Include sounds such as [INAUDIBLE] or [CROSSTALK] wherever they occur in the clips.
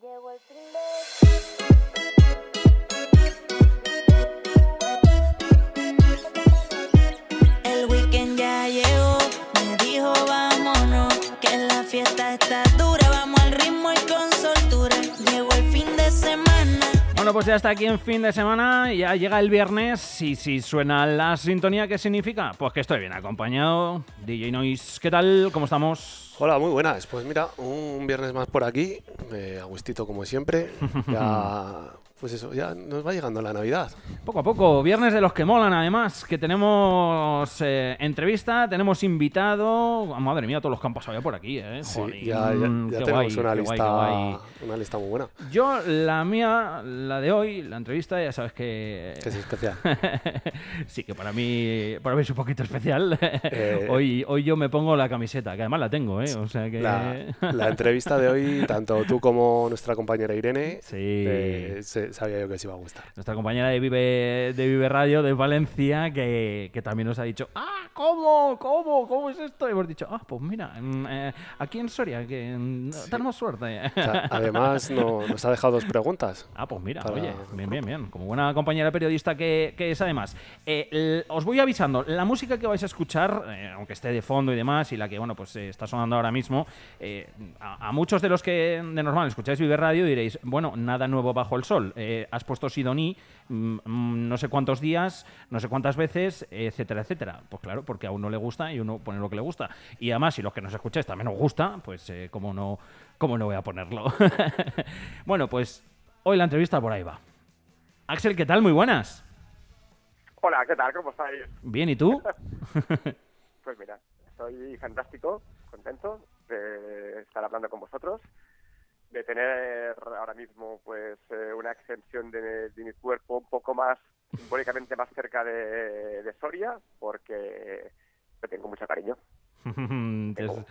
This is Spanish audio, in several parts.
Llegó el fin Bueno, pues ya está aquí en fin de semana, ya llega el viernes y si suena la sintonía, ¿qué significa? Pues que estoy bien acompañado. DJ Noise, ¿qué tal? ¿Cómo estamos? Hola, muy buenas. Pues mira, un viernes más por aquí, eh, a gustito como siempre. [LAUGHS] Ya, pues eso, ya nos va llegando la Navidad. Poco a poco, viernes de los que molan además, que tenemos eh, entrevista, tenemos invitado. Ah, madre mía, todos los que han pasado ya por aquí, ¿eh? Sí, ya, ya- ya tenemos guay, una, guay, lista, guay. una lista muy buena, Yo, la mía, la de hoy, la entrevista, ya sabes que... que es especial. [LAUGHS] sí, que para mí, para mí es un poquito especial. Eh, hoy, hoy yo me pongo la camiseta, que además la tengo, ¿eh? O sea que... La, la entrevista de hoy, tanto tú como nuestra compañera Irene, Sí. eh, sabía yo que os iba a gustar. Nuestra compañera de Vive, de Vive Radio de Valencia, que, que también nos ha dicho, ah, ¿cómo? ¿Cómo? ¿Cómo es esto? Y hemos dicho, ah, pues mira, eh, aquí en Soria, que tenemos suerte. O sea, además, no- nos ha dejado dos preguntas. Ah, pues mira, Para- oye, bien, bien, bien. Como buena compañera periodista que, que es además. Eh, os voy avisando, la música que vais a escuchar, eh, aunque esté de fondo y demás, y la que, bueno, pues está sonando ahora mismo, a, a muchos de los que de normal escucháis Vive Radio diréis, bueno, nada nuevo bajo el sol. Eh, has puesto Sidoní mm, mm, no sé cuántos días, no sé cuántas veces, etcétera, etcétera. Pues claro, porque a uno le gusta y uno pone lo que le gusta. Y además, si los que nos escucháis también os gusta, pues eh, cómo no, cómo no voy a ponerlo. [LAUGHS] bueno, pues hoy la entrevista por ahí va. Axel, ¿qué tal? Muy buenas. Hola, ¿qué tal? ¿Cómo estáis? Bien, ¿y tú? [LAUGHS] Pues mira, estoy fantástico, contento de estar hablando con vosotros, de tener ahora mismo pues eh, una extensión de, de mi cuerpo un poco más, simbólicamente más cerca de, de Soria, porque le tengo mucho cariño. [LAUGHS] tienes,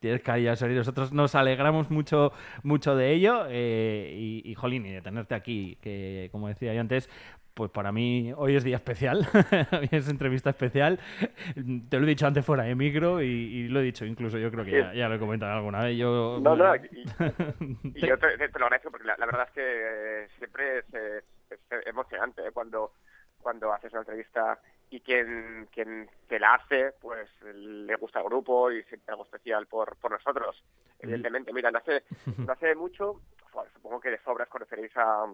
tienes cariño, Sori. Nosotros nos alegramos mucho, mucho de ello. eh, y, y, jolín, y de tenerte aquí, que como decía yo antes, pues para mí hoy es día especial. [LAUGHS] hoy es entrevista especial. Te lo he dicho antes fuera de micro y, y lo he dicho incluso, yo creo que ya, ya lo he comentado alguna vez. Yo, No, no, [LAUGHS] y, yo te, lo agradezco porque la, la verdad es que eh, siempre es, es emocionante ¿eh? cuando, cuando haces una entrevista y quien, quien te la hace, pues le gusta el grupo y siente algo especial por, por nosotros. Evidentemente, mira, no hace, no hace mucho, supongo que de sobras conoceréis a,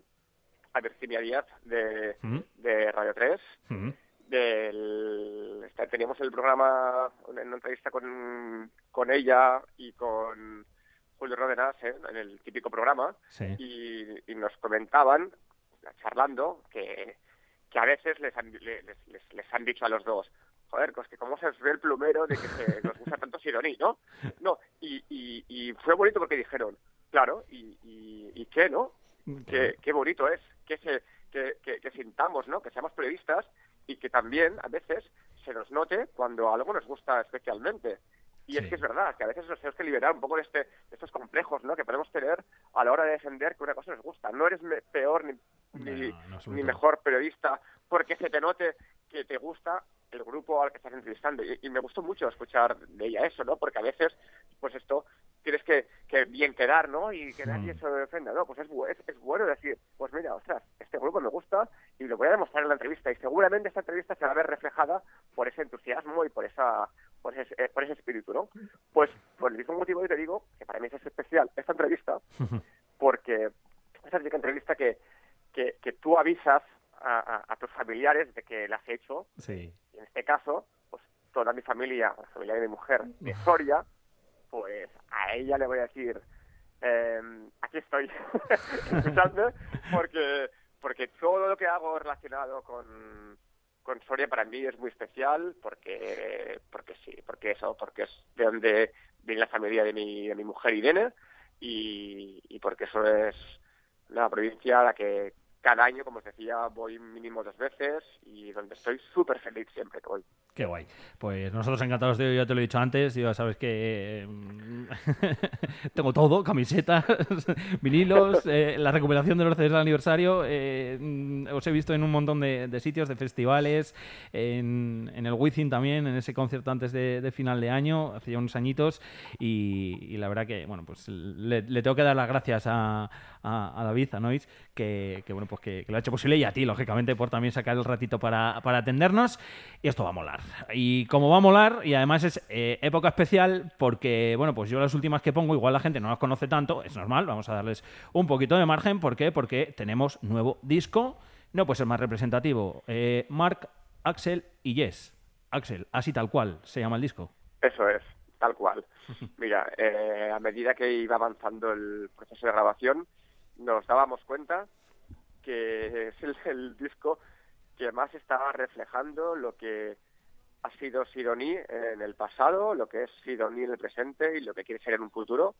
Díaz de, Mm, de Radio 3 mm. del teníamos el programa una, una entrevista con, con ella y con Julio Rodenas ¿eh? en el típico programa Sí. y, y nos comentaban charlando que, que a veces les han, les, les- les han dicho a los dos joder, pues que cómo se os ve el plumero de que se, [LAUGHS] nos gusta tanto Sidoní, ¿no? No, y, y, y fue bonito porque dijeron, claro, ¿y, y, y qué, no? Qué, qué bonito es que, se, que, que, que sintamos, ¿no? Que seamos periodistas y que también a veces se nos note cuando algo nos gusta especialmente. Y Sí. es que es verdad, que a veces nos tenemos que liberar un poco de, este, de estos complejos, ¿no? Que podemos tener a la hora de defender que una cosa nos gusta. No eres me- peor ni, ni, No, ni mejor periodista porque se te note que te gusta el grupo al que estás entrevistando. Y, y me gustó mucho escuchar de ella eso, ¿no? Porque a veces, pues esto, tienes que, que bien quedar, ¿no? Y que nadie Mm. se ofenda, ¿no? Pues es, es, es bueno decir, pues mira, ostras, este grupo me gusta y lo voy a demostrar en la entrevista. Y seguramente esta entrevista se va a ver reflejada por ese entusiasmo y por esa por ese, eh, por ese espíritu, ¿no? Pues por el mismo motivo yo te digo que para mí es especial esta entrevista [LAUGHS] porque es la típica entrevista que, que, que tú avisas a, a- a tus familiares de que la has hecho Sí. En este caso, pues toda mi familia, la familia de mi mujer, de Soria, pues a ella le voy a decir, eh, aquí estoy, [LAUGHS] escuchadme, porque, porque todo lo que hago relacionado con, con Soria para mí es muy especial, porque, porque sí, porque eso, porque es de donde viene la familia de mi, de mi mujer Irene, y, y porque eso es la provincia a la que cada año, como os decía, voy mínimo dos veces y donde estoy súper feliz siempre que voy. Qué guay. Pues nosotros encantados de ya te lo he dicho antes, ya sabes que mm, [LAUGHS] tengo todo, camisetas, [LAUGHS] vinilos, eh, la recuperación de los CDs del aniversario. eh, os he visto en un montón de, sitios, de festivales, en, el Wizzing también, en ese concierto antes de, final de año, hace ya unos añitos. Y, la verdad que, bueno, pues le, tengo que dar las gracias a, David, a Nois, que, que, bueno, pues que, que lo ha hecho posible y a ti, lógicamente, por también sacar el ratito para, para atendernos. Y esto va a molar. Y como va a molar, y además es eh, época especial, porque, bueno, pues yo las últimas que pongo, igual la gente no las conoce tanto, es normal, vamos a darles un poquito de margen. ¿Por qué? Porque tenemos nuevo disco, no puede ser más representativo. Eh, Mark, Axel y Yes. Axel, así tal cual se llama el disco. Eso es, tal cual. [LAUGHS] Mira, eh, a medida que iba avanzando el proceso de grabación, nos dábamos cuenta que es el, el disco que más estaba reflejando lo que ha sido Sidoní en el pasado, lo que es Sidoní en el presente y lo que quiere ser en un futuro.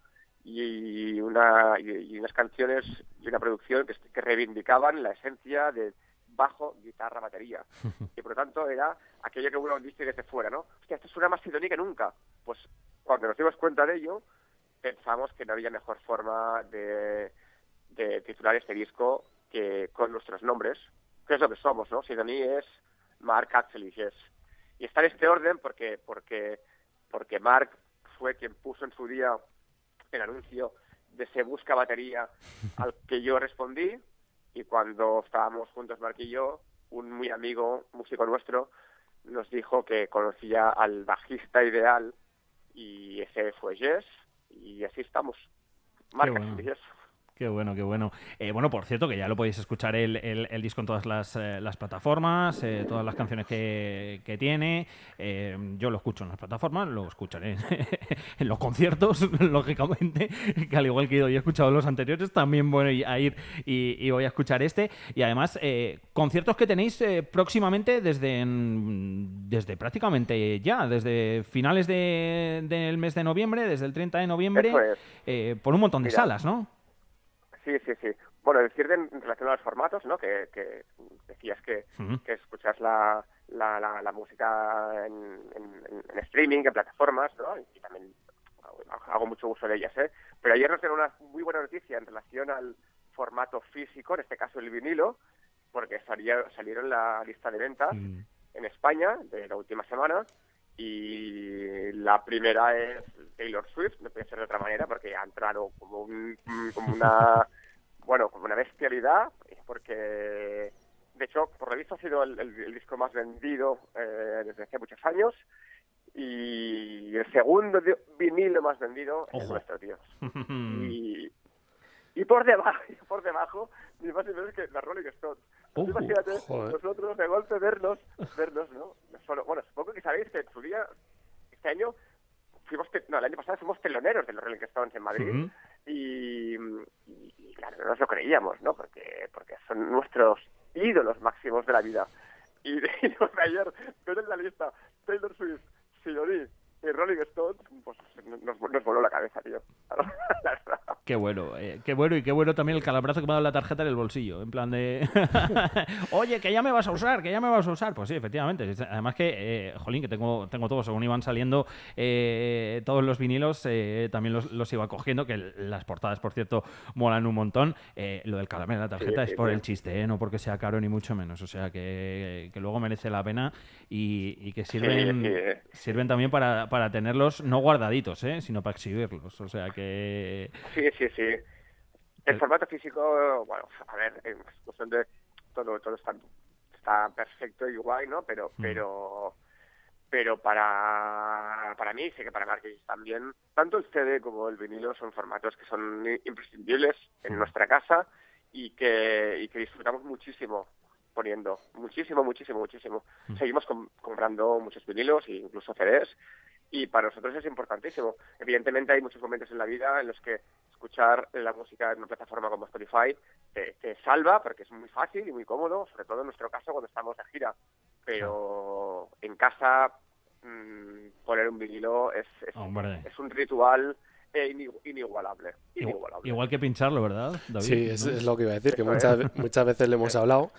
Y, una, y, unas canciones y una producción que, que reivindicaban la esencia de bajo, guitarra, batería. [LAUGHS] Y por lo tanto era aquello que uno dice desde fuera, ¿no? Hostia, esto suena más Sidoní que nunca. Pues cuando nos dimos cuenta de ello, pensamos que no había mejor forma de, de titular este disco que con nuestros nombres, que es lo que somos, ¿no? Sidoní es Mark, Axel y Jess. Y está en este orden porque, porque, porque Mark fue quien puso en su día el anuncio de Se Busca Batería [LAUGHS] al que yo respondí y cuando estábamos juntos Mark y yo, un muy amigo, músico nuestro, nos dijo que conocía al bajista ideal y ese fue Jess y así estamos. Mark bueno. Qué bueno, qué bueno. Eh, bueno, por cierto, que ya lo podéis escuchar el, el, el disco en todas las, eh, las plataformas, eh, todas las canciones que, que tiene. Yo lo escucho en las plataformas, lo escucharé [LAUGHS] en los conciertos, [LAUGHS] lógicamente, que al igual que he ido y he escuchado los anteriores, también voy a ir y, y voy a escuchar este. Y además, conciertos que tenéis próximamente desde, desde prácticamente ya, desde finales de- del mes de noviembre, desde el 30 de noviembre, es. por un montón de Mira. salas, ¿no? Sí, sí, sí. Bueno, decir en en relación a los formatos, ¿no? Que, que decías que, escuchas la, la, la, la música en, en- en streaming, en plataformas, ¿no? Y también hago- mucho uso de ellas, ¿eh? Pero ayer nos dieron una muy buena noticia en relación al formato físico, en este caso el vinilo, porque salía- salieron la lista de ventas en España de la última semana y la primera es Taylor Swift, no puede ser de otra manera porque ha entrado como, un, como una [LAUGHS] bueno como una bestialidad porque de hecho por lo visto ha sido el, el- el disco más vendido eh, desde hace muchos años y el segundo vinilo más vendido es nuestro tío [LAUGHS] y, y por debajo [LAUGHS] por debajo ni más ni menos que la Rolling Stones Ojo. Imagínate, Joder. nosotros de golpe vernos, vernos, ¿no? Solo, bueno, supongo que sabéis que en su día, este año, fuimos, no, el año pasado fuimos teloneros de los Rolling Stones en Madrid Ujú. y, y- y, claro, no nos lo creíamos, ¿no? Porque, porque son nuestros ídolos máximos de la vida. Y, de, ayer, ver en la lista Taylor Swift, Sidoní y Rolling Stones, pues nos, nos voló la cabeza, tío. [LAUGHS] Qué bueno, eh, qué bueno y qué bueno también el calabrazo que me ha dado la tarjeta en el bolsillo, en plan de, [LAUGHS] oye, que ya me vas a usar, que ya me vas a usar. Pues sí, efectivamente. Además que, eh, jolín, que tengo, tengo todo, según iban saliendo eh, todos los vinilos, eh, también los, los iba cogiendo, que las portadas, por cierto, molan un montón. Eh, lo del calamar en la tarjeta Sí, es por el chiste, no porque sea caro ni mucho menos. O sea, que, que luego merece la pena y, y que sirven, sí, sirven también para, para tenerlos no guardaditos, eh, sino para exhibirlos. O sea que... Sí, sí, sí. El- El formato físico, bueno, a ver, en cuestión de todo, todo está, está perfecto y guay, ¿no? Pero, Mm. pero, pero para, para mí, sé que para Marquis también, tanto el CD como el vinilo son formatos que son imprescindibles en Mm. nuestra casa y que, y que disfrutamos muchísimo poniendo, muchísimo, muchísimo, muchísimo. Mm. Seguimos com- comprando muchos vinilos e incluso CDs y para nosotros es importantísimo. Evidentemente hay muchos momentos en la vida en los que escuchar la música en una plataforma como Spotify te, te salva porque es muy fácil y muy cómodo, sobre todo en nuestro caso cuando estamos de gira. Pero en casa mm, poner un vinilo es, es, un ritual eh, ini- inigualable. Igual, inigualable. igual que pincharlo, ¿verdad, David? Sí, es, ¿No? es lo que iba a decir, que muchas veces le hemos hablado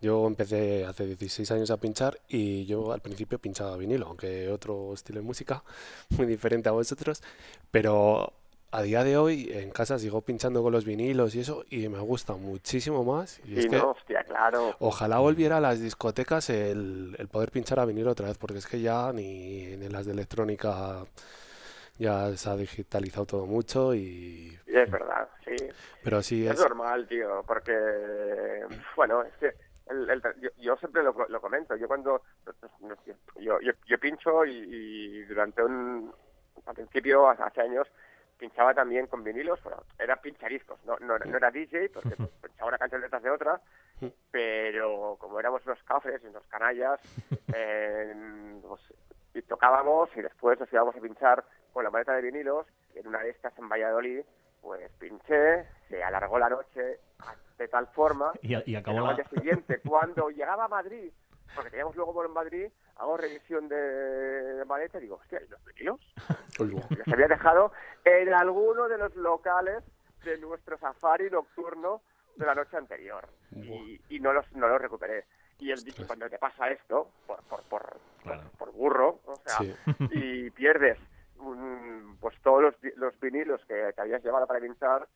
Yo empecé hace 16 años a pinchar y yo al principio pinchaba vinilo, aunque otro estilo de música, [LAUGHS] muy diferente a vosotros, pero a día de hoy en casa sigo pinchando con los vinilos y eso y me gusta muchísimo más. Y es Sí, que no, hostia, claro. ojalá volviera a las discotecas el, el poder pinchar a vinilo otra vez, porque es que ya ni en las de electrónica ya se ha digitalizado todo mucho y... Y es verdad, sí. Pero sí Es es... normal, tío, porque, bueno, es que el- el- yo, yo siempre lo, lo comento. Yo cuando. Yo, yo, yo pincho y, y durante un. Al principio, hace años, pinchaba también con vinilos. Bueno, era pinchariscos, no, no, no era DJ, porque pues, [LAUGHS] pinchaba una canción detrás de otra. Pero como éramos unos cafres y unos canallas, [LAUGHS] eh, pues, y tocábamos y después nos íbamos a pinchar con la maleta de vinilos. En una de estas en Valladolid, pues pinché, se alargó la noche de tal forma [LAUGHS] Y, y acabó la... día siguiente, cuando llegaba a Madrid, porque teníamos luego vuelo en Madrid, hago revisión de, de maleta y digo, hostia, ¿y los vinilos? Uy, [LAUGHS] Los había dejado en alguno de los locales de nuestro safari nocturno de la noche anterior. Y, y no, los, no los recuperé. Y el Ostras. cuando te pasa esto, por, por, por, Claro. por, por burro, o sea, Sí. y pierdes un- pues todos los, vi- los vinilos que te habías llevado para pinchar,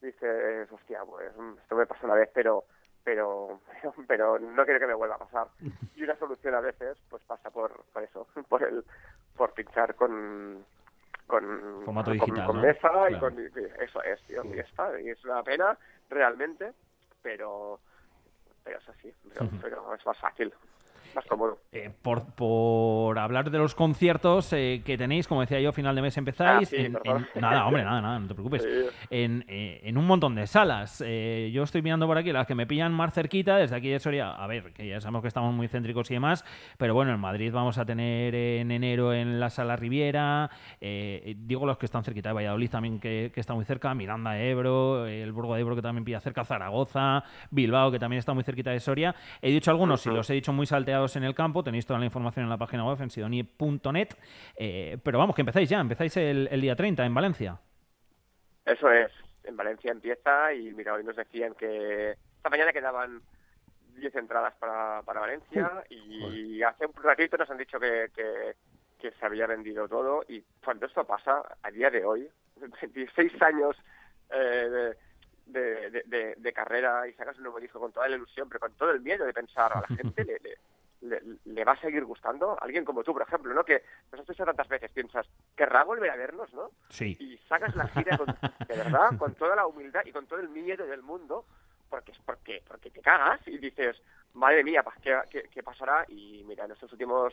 dices, hostia, pues esto me pasó una vez, pero pero [LAUGHS] pero no quiero que me vuelva a pasar. [LAUGHS] Y una solución a veces pues pasa por, por eso, [LAUGHS] por el por pinchar con con, Formato digital, con ¿no? mesa y con eso es, tío, y está, y es una pena realmente, pero pero es así, pero, pero es más fácil, más cómodo. Eh, por, por hablar de los conciertos eh, que tenéis, como decía yo, final de mes empezáis. Ah, sí, en, perdón. en- nada, hombre, nada, nada, no te preocupes. Sí. En, eh, en un montón de salas. Yo estoy mirando por aquí las que me pillan más cerquita, desde aquí de Soria. A ver, que ya sabemos que estamos muy céntricos y demás, pero bueno, en Madrid vamos a tener en enero en la Sala Riviera. digo los que están cerquita de Valladolid también, que, que está muy cerca. Miranda de Ebro, el Burgo de Ebro, que también pilla cerca. Zaragoza, Bilbao, que también está muy cerquita de Soria. He dicho algunos, y los he dicho muy salteados en el campo. Tenéis toda la información en la página web en sidoni.net. Eh, pero vamos, que empezáis ya, empezáis el, el día 30 en Valencia. Eso es. En Valencia empieza y mira, hoy nos decían que esta mañana quedaban 10 entradas para, para Valencia y hace un ratito nos han dicho que, que, que se había vendido todo y cuando esto pasa, a día de hoy, [LAUGHS] 26 años eh, de, de, de- de carrera y sacas un nuevo disco con toda la ilusión, pero con todo el miedo de pensar a la [LAUGHS] gente, le, le- le, le va a seguir gustando? Alguien como tú, por ejemplo, ¿no? Que nos has dicho tantas veces, piensas, querrá volver a vernos, ¿no? Sí. y sacas la gira con, de verdad, con toda la humildad y con todo el miedo del mundo, porque es porque, porque te cagas y dices, madre mía, pues, ¿qué, qué, qué pasará? Y mira, en estos últimos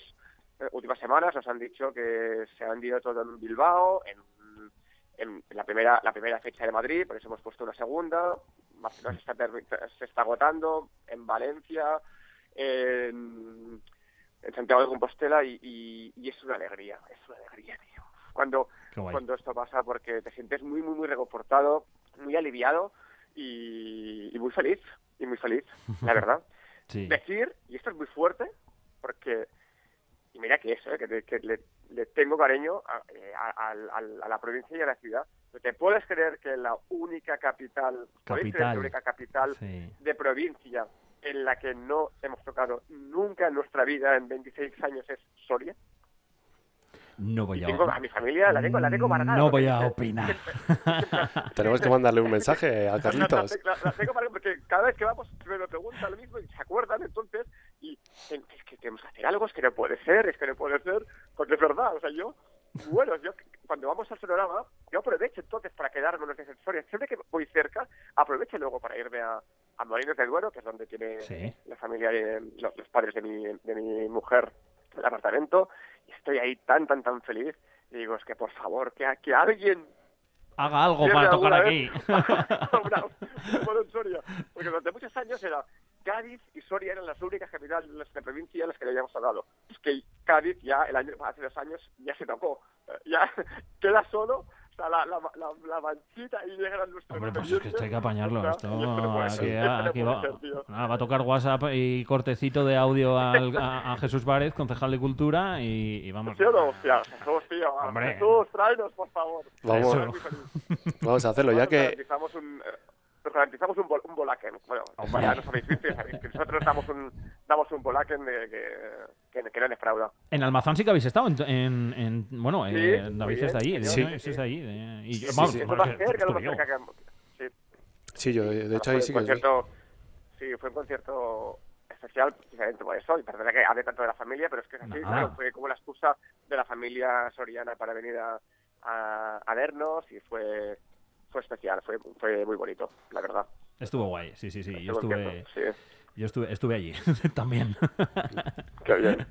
eh, últimas semanas nos han dicho que se ha vendido todo en Bilbao, en, en la primera la primera fecha de Madrid, por eso hemos puesto una segunda, Barcelona se está, se está agotando, en Valencia, en, en Santiago de Compostela y, y, y es una alegría, es una alegría, tío. Cuando, cuando esto pasa porque te sientes muy, muy, muy reconfortado, muy aliviado y, y muy feliz, y muy feliz, la [LAUGHS] verdad. Sí. Decir, y esto es muy fuerte, porque, y mira que eso, ¿eh? que, que le, le tengo cariño a, eh, a- la provincia y a la ciudad. ¿Te puedes creer que la única capital, la única capital Sí. de provincia en la que no hemos tocado nunca en nuestra vida en 26 años es Soria? No voy a tengo a mi familia, la tengo, la tengo marcada. No voy a opinar. [LAUGHS] Tenemos que mandarle un mensaje a La, Carlitos. la- la tengo marcada porque cada vez que vamos me lo preguntan lo mismo y se acuerdan entonces y es que tenemos que hacer algo, es que no puede ser, es que no puede ser, porque es verdad, o sea, yo, bueno, yo cuando vamos al sonorama, yo aprovecho entonces para quedarme en los Soria, siempre que voy cerca, aprovecho luego para irme a, a Molinos del Duero, que es donde tiene Sí. la familia, de, los, los padres de mi, de mi mujer el apartamento, y estoy ahí tan, tan, tan feliz, y digo, es que por favor, que, que alguien Haga algo para tocar aquí. en Soria. Porque durante muchos años era Cádiz y Soria eran las únicas capitales de la provincia en las que le habíamos hablado. Es que Cádiz ya el año hace dos años ya se tocó. Eh, Ya [LAUGHS] queda solo sea, la, la, la, la manchita y llegan nuestros Hombre, pues es que esto hay que apañarlo. O sea, Esto, aquí, aquí va, nada, va a tocar WhatsApp y cortecito de audio al- a, a Jesús Várez, concejal de Cultura, y, y vamos. ¿Sí o no? Hostia, Jesús, tío. Hombre. Jesús, tráenos, por favor. Vamos, vamos a hacerlo, ya que un, eh, nos garantizamos un, bol- un Bolaken. Bueno, Hombre. ya ya sabéis que nosotros damos un, damos un Bolaken de, que, que, que no defrauda. En Almazán sí que habéis estado. En, en- en- bueno, Sí, eh, David es de ahí. sí, ¿no? sí, Sí, es sí. de ahí. eh, y yo- Sí, vamos, sí, Es más cerca, más yo. cerca que... Sí, Sí, yo de hecho fue ahí sí que concierto, Sí, fue un concierto especial precisamente por eso. Y perdona que hable tanto de la familia, pero es que es así, claro, fue como la excusa de la familia soriana para venir a, a, a vernos y fue fue especial, fue, fue muy bonito, la verdad. Estuvo guay, sí, sí, sí. Yo estuve, sí. yo estuve, estuve allí [LAUGHS] también. Qué bien.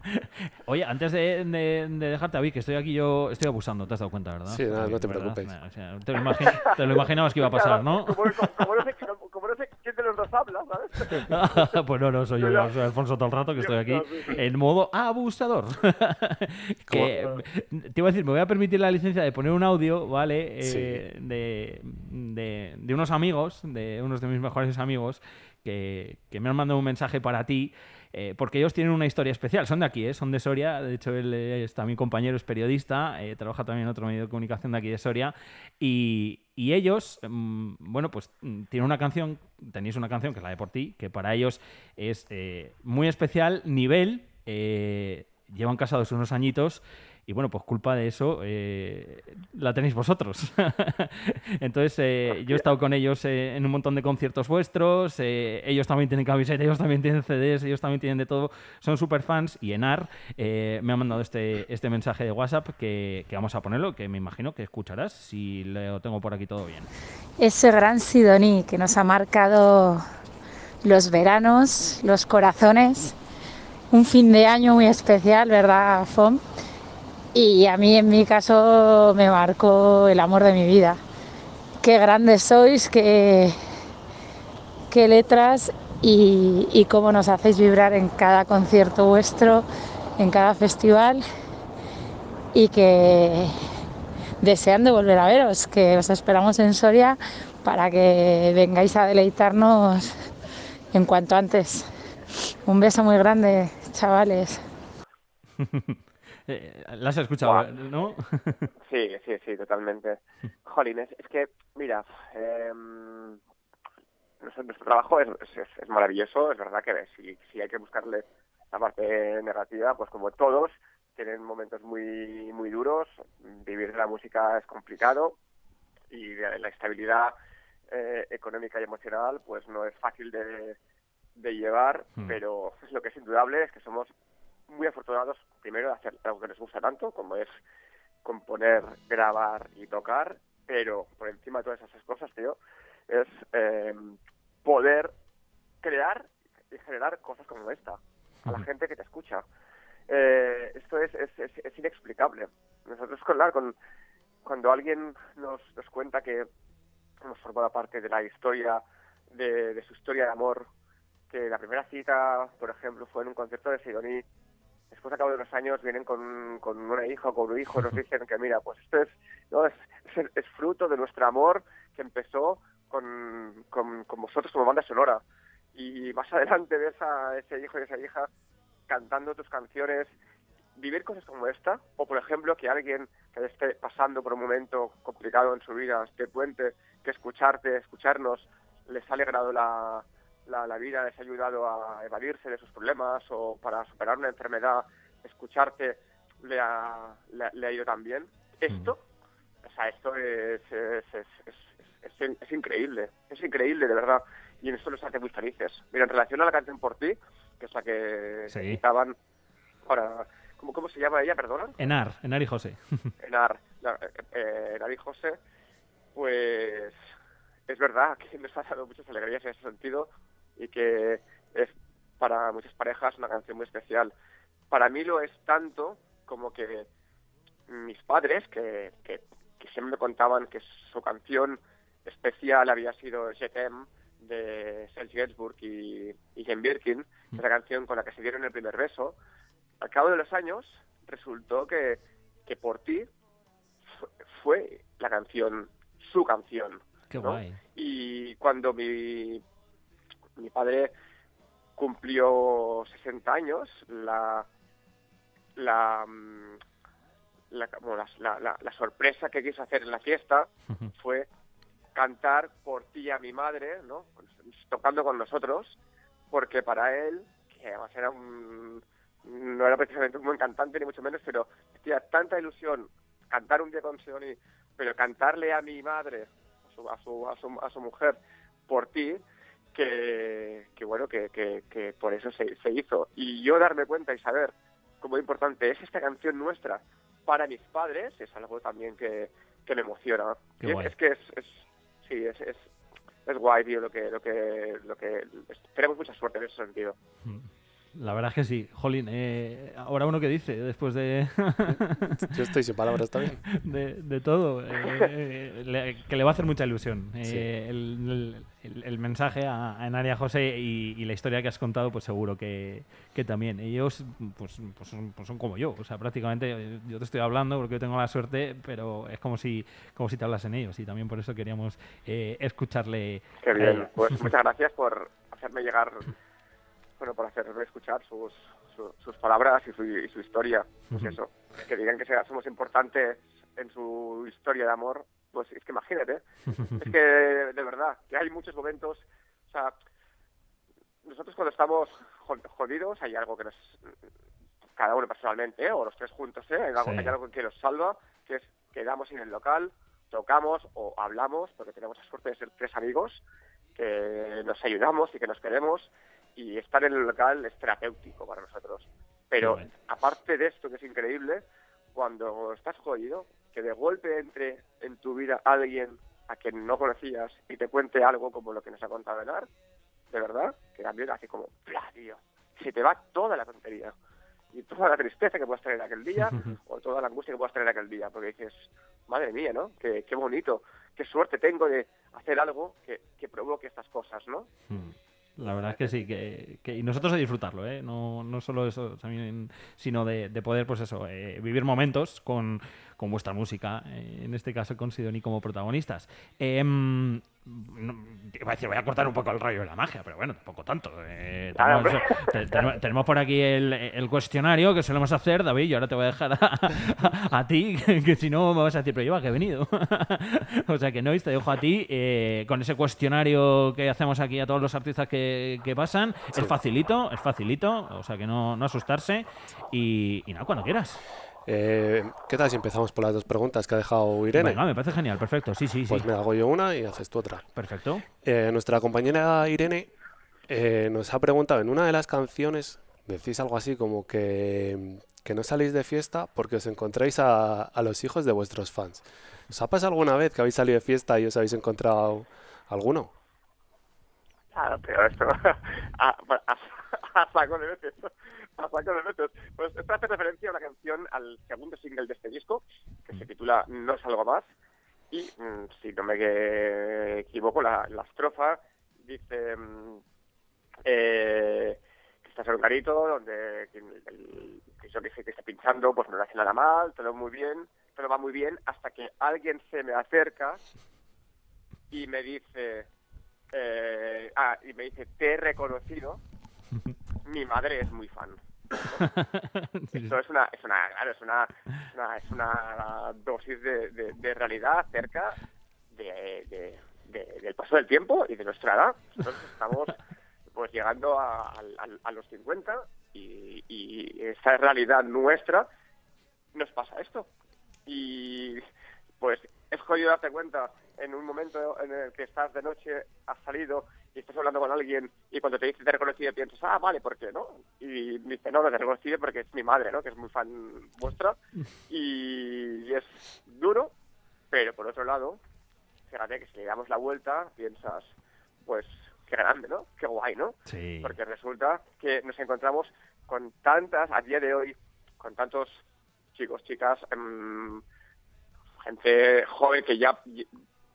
Oye, antes de, de- de dejarte, David, que estoy aquí yo, estoy abusando, te has dado cuenta, ¿verdad? Sí, no te ¿Verdad? preocupes. O sea, te, lo imagi- te lo imaginabas que iba a [LAUGHS] pasar, ¿no? Como, como- como habla, ¿sabes? [LAUGHS] pues no, no, soy yo, soy Alfonso todo el rato que estoy aquí [LAUGHS] en modo abusador. [LAUGHS] que, te iba a decir, me voy a permitir la licencia de poner un audio, ¿vale? Eh, de, de, de unos amigos, de unos de mis mejores amigos, que, que me han mandado un mensaje para ti. Eh, porque ellos tienen una historia especial, son de aquí, ¿eh? son de Soria, de hecho él es también compañero, es periodista, eh, trabaja también en otro medio de comunicación de aquí de Soria, y, ellos, mm, bueno, pues mm, tienen una canción, tenéis una canción que es la de Por Ti, que para ellos es eh, muy especial, nivel, llevan casados unos añitos, y bueno, pues culpa de eso eh, la tenéis vosotros. [LAUGHS] Entonces, eh, yo he estado con ellos eh, en un montón de conciertos vuestros, ellos también tienen camisetas, ellos también tienen CDs, ellos también tienen de todo, son super fans y Enar me ha mandado este, este mensaje de WhatsApp que, que vamos a ponerlo, que me imagino que escucharás si lo tengo por aquí todo bien. ese gran Sidoní que nos ha marcado los veranos, los corazones, un fin de año muy especial, ¿verdad, Fom? Y a mí, en mi caso, me marcó el amor de mi vida. Qué grandes sois, qué, letras y, y cómo nos hacéis vibrar en cada concierto vuestro, en cada festival y que deseando volver a veros, que os esperamos en Soria para que vengáis a deleitarnos en cuanto antes. Un beso muy grande, chavales. [LAUGHS] Eh, ¿La has escuchado, no? [LAUGHS] Sí, sí, sí, totalmente. Jolín, es, que, mira, em, nuestro, nuestro trabajo es, es, es maravilloso, es verdad que si, si hay que buscarle la parte negativa, pues como todos, tienen momentos muy, muy duros, vivir de la música es complicado y de la estabilidad eh, económica y emocional pues no es fácil de, de llevar, Hmm. pero lo que es indudable es que somos muy afortunados primero de hacer algo que nos gusta tanto, como es componer, grabar y tocar, pero por encima de todas esas cosas, tío, es eh, poder crear y generar cosas como esta a la gente que te escucha. Eh, esto es, es, es, es inexplicable. Nosotros con, la- con cuando alguien nos, nos cuenta que hemos formado parte de la historia, de, de su historia de amor, que la primera cita, por ejemplo, fue en un concierto de Sidoní, después a cabo de unos años vienen con, con una hija o con un hijo y nos [LAUGHS] dicen que mira, pues esto es, ¿no? es, es, es fruto de nuestro amor que empezó con, con, con vosotros como banda sonora. Y más adelante ves a ese hijo y esa hija cantando tus canciones, vivir cosas como esta, o por ejemplo que alguien que esté pasando por un momento complicado en su vida, este puente, que escucharte, escucharnos, les ha alegrado la, la, la vida, les ha ayudado a evadirse de sus problemas o para superar una enfermedad, escucharte le ha, le, le ha ido tan bien. Esto, o sea, esto es, es, es, es, increíble, es increíble de verdad, y en esto nos hace muy felices. Mira, en relación a la canción por ti, que es la que estaban ahora, ¿cómo, ¿cómo se llama ella, perdona? Enar, Enar y José. [LAUGHS] Enar, la- eh, Enar y José, pues es verdad que nos ha dado muchas alegrías en ese sentido y que es para muchas parejas una canción muy especial. Para mí lo es tanto como que mis padres, que, que, que siempre me contaban que su canción especial había sido Jetem de Serge Gainsbourg y, y Jane Birkin, que es la canción con la que se dieron el primer beso, al cabo de los años resultó que, que por ti fu- fue la canción, su canción. Qué ¿no? guay. Y cuando mi, mi padre cumplió 60 años, la, la, mm, la, bueno, la, la- la- sorpresa que quiso hacer en la fiesta fue cantar por ti a mi madre, ¿no? Tocando con nosotros, porque para él, que además era un, no era precisamente un buen cantante ni mucho menos, pero tenía tanta ilusión cantar un día con Sidoni, pero cantarle a mi madre, a su, a su, a su, a su mujer, por ti, que, que bueno, que, que, que por eso se, se hizo. Y yo darme cuenta y saber cómo importante es esta canción nuestra para mis padres es algo también que, que me emociona. Qué es, que es, es sí, es, es, es guay, tío, lo que, lo que, lo que, tenemos mucha suerte en ese sentido. La verdad es que sí. Jolín, eh, ahora uno que dice, después de, Yo estoy sin palabras también. [LAUGHS] de, de todo, eh, eh, le- que le va a hacer mucha ilusión. Eh, Sí. el, el- el mensaje a, a Enaria José y, y la historia que has contado, pues seguro que, que también. Ellos pues, pues, son, pues son como yo. O sea, prácticamente eh, yo te estoy hablando porque yo tengo la suerte, pero es como si, como si te hablasen ellos. Y también por eso queríamos eh, escucharle. Qué bien. Pues [LAUGHS] muchas gracias por hacerme llegar, bueno, por hacerme escuchar sus, su- sus palabras y su, y su historia. Pues eso, que digan que somos importantes en su historia de amor, pues es que imagínate, [LAUGHS] es que de verdad, que hay muchos momentos, o sea, nosotros cuando estamos jo- jodidos hay algo que nos, cada uno personalmente, ¿eh? o los tres juntos, ¿eh? hay, algo, Sí. hay algo que nos salva, que es quedamos en el local, tocamos o hablamos, porque tenemos la suerte de ser tres amigos, que nos ayudamos y que nos queremos, y estar en el local es terapéutico para nosotros. Pero aparte de esto, que es increíble, cuando estás jodido, que de golpe entre en tu vida alguien a quien no conocías y te cuente algo como lo que nos ha contado Enar, de verdad, que también hace como, ¡pla, tío! Se te va toda la tontería. Y toda la tristeza que puedas tener aquel día, [LAUGHS] o toda la angustia que puedas tener aquel día, porque dices, madre mía, ¿no? Qué, qué bonito, qué suerte tengo de hacer algo que, que provoque estas cosas, ¿no? Mm. La verdad es que sí, que, que- y nosotros de disfrutarlo, ¿eh? no, no solo eso, también, sino de, de poder, pues eso, eh, vivir momentos con, con vuestra música, eh, en este caso con Sidoni como protagonistas. Em, no- iba a decir, voy a cortar un poco el rollo de la magia, pero bueno, tampoco tanto. eh, tenemos, te- tenemos- tenemos por aquí el, el cuestionario que solemos hacer, David, y ahora te voy a dejar a, a- a ti, que, que si no me vas a decir, pero lleva que he venido. [LAUGHS] o sea que no, te dejo a ti eh, con ese cuestionario que hacemos aquí a todos los artistas que, que pasan. Es facilito, es facilito, o sea que no, no asustarse. Y, y nada, cuando quieras. Eh, ¿Qué tal si empezamos por las dos preguntas que ha dejado Irene? Venga, me parece genial, perfecto. Sí, sí, sí. Pues me hago yo una y haces tú otra. Perfecto. Eh, nuestra compañera Irene eh, nos ha preguntado en una de las canciones, decís algo así como que, que no salís de fiesta porque os encontráis a, a los hijos de vuestros fans. ¿Os ha pasado alguna vez que habéis salido de fiesta y os habéis encontrado alguno? Claro, pero esto [LAUGHS] a, saco de veces. A saco de veces. Pues esto hace referencia a una canción, al segundo single de este disco, que se titula No salgo más. Y mm, si no me que- equivoco, la, la estrofa dice mm, eh, que estás en un garito donde que el, el que yo dije que está pinchando, pues no le hace nada mal, todo muy bien, todo va muy bien, hasta que alguien se me acerca y me dice, eh, ah, y me dice, te he reconocido, [LAUGHS] mi madre es muy fan. [LAUGHS] Esto es una, es una, claro, es una, es una, es una dosis de, de- de realidad acerca de, de- de- del paso del tiempo y de nuestra edad. Nosotros estamos pues llegando a, a- a los 50 y, y esa realidad nuestra nos pasa esto. Y pues es jodido darte cuenta en un momento en el que estás de noche, has salido y estás hablando con alguien y cuando te dice te reconocido piensas, ah, vale, ¿por qué no? Y dice, no, no te he reconocido porque es mi madre, ¿no? Que es muy fan vuestra. [LAUGHS] Y es duro, pero por otro lado, fíjate que si le damos la vuelta, piensas, pues qué grande, ¿no? Qué guay, ¿no? Sí. Porque resulta que nos encontramos con tantas, a día de hoy, con tantos chicos, chicas, em, gente joven que ya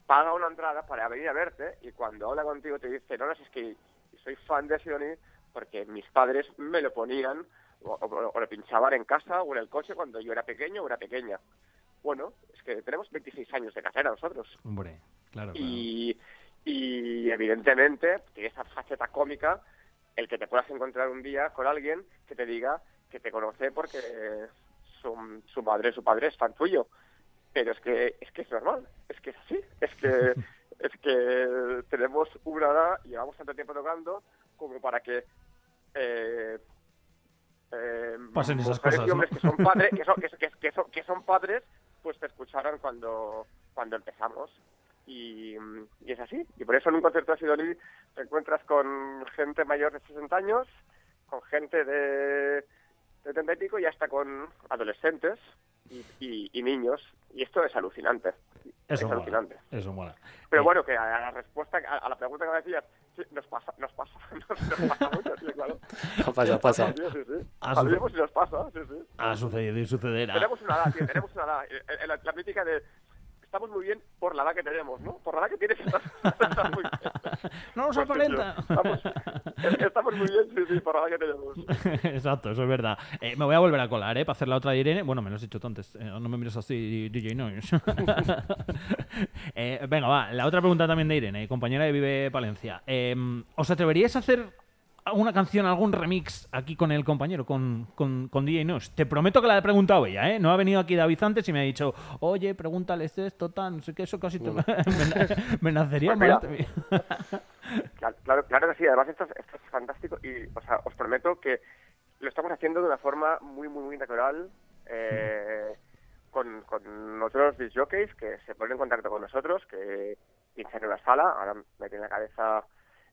paga una entrada para venir a verte y cuando habla contigo te dice, no, no, si es que soy fan de Sidoní porque mis padres me lo ponían o, o- o lo pinchaban en casa o en el coche cuando yo era pequeño o era pequeña. Bueno, es que tenemos 26 años de carrera nosotros Hombre, claro. claro. y, y evidentemente tiene esa faceta cómica el que te puedas encontrar un día con alguien que te diga que te conoce porque su, su madre su padre es fan tuyo pero es que es que es normal es que es así es que [LAUGHS] es que tenemos una edad, y llevamos tanto tiempo tocando, como para que eh, eh, Pasen esas mujeres cosas, y hombres ¿no? que son padres, que son, que, son, que son padres, pues te escucharon cuando, cuando empezamos. Y, y es así. Y por eso en un concierto de Sidoni te encuentras con gente mayor de 60 años, con gente de 70 y pico y hasta con adolescentes y, y- y niños. Y esto es alucinante. Eso es mola. alucinante. Eso mola. Pero Eh, bueno, que a la respuesta, a, a la pregunta que me decías, sí, nos pasa, nos pasa, [LAUGHS] nos, nos pasa mucho, sí, claro. Pasa, pasa. Sí, sí, sí. Y nos pasa, sí, sí. Ha sucedido y sucederá. Tenemos una edad, tío, tenemos una edad. Eh, eh, La, la mítica de estamos muy bien por la edad que tenemos, ¿no? Por la edad que tienes estás, [LAUGHS] estás muy bien. No nos Pues sí, aparenta. Estamos, eh, estamos muy bien, sí, sí, por la edad que tenemos. Exacto, eso es verdad. Eh, me voy a volver a colar, ¿eh? Para hacer la otra de Irene. Bueno, me lo has dicho tú antes. eh, no me mires así, DJ Noise. [LAUGHS] Eh, venga, va. La otra pregunta también de Irene, compañera de Vive Palencia. Eh, ¿Os atreveríais a hacer una canción, algún remix aquí con el compañero, con, con, con DJ Noise? Te prometo que la he preguntado ella, ¿eh? No ha venido aquí David antes y me ha dicho, oye, pregúntales esto, tan, no sé qué, eso casi te- [LAUGHS] me, nacería Pues. [LAUGHS] Claro, claro, claro que sí, además esto, es- esto es fantástico y o sea, os prometo que lo estamos haciendo de una forma muy, muy, muy natural eh, con, con otros disc jockeys que se ponen en contacto con nosotros, que pinchan en una sala, ahora me tiene en la cabeza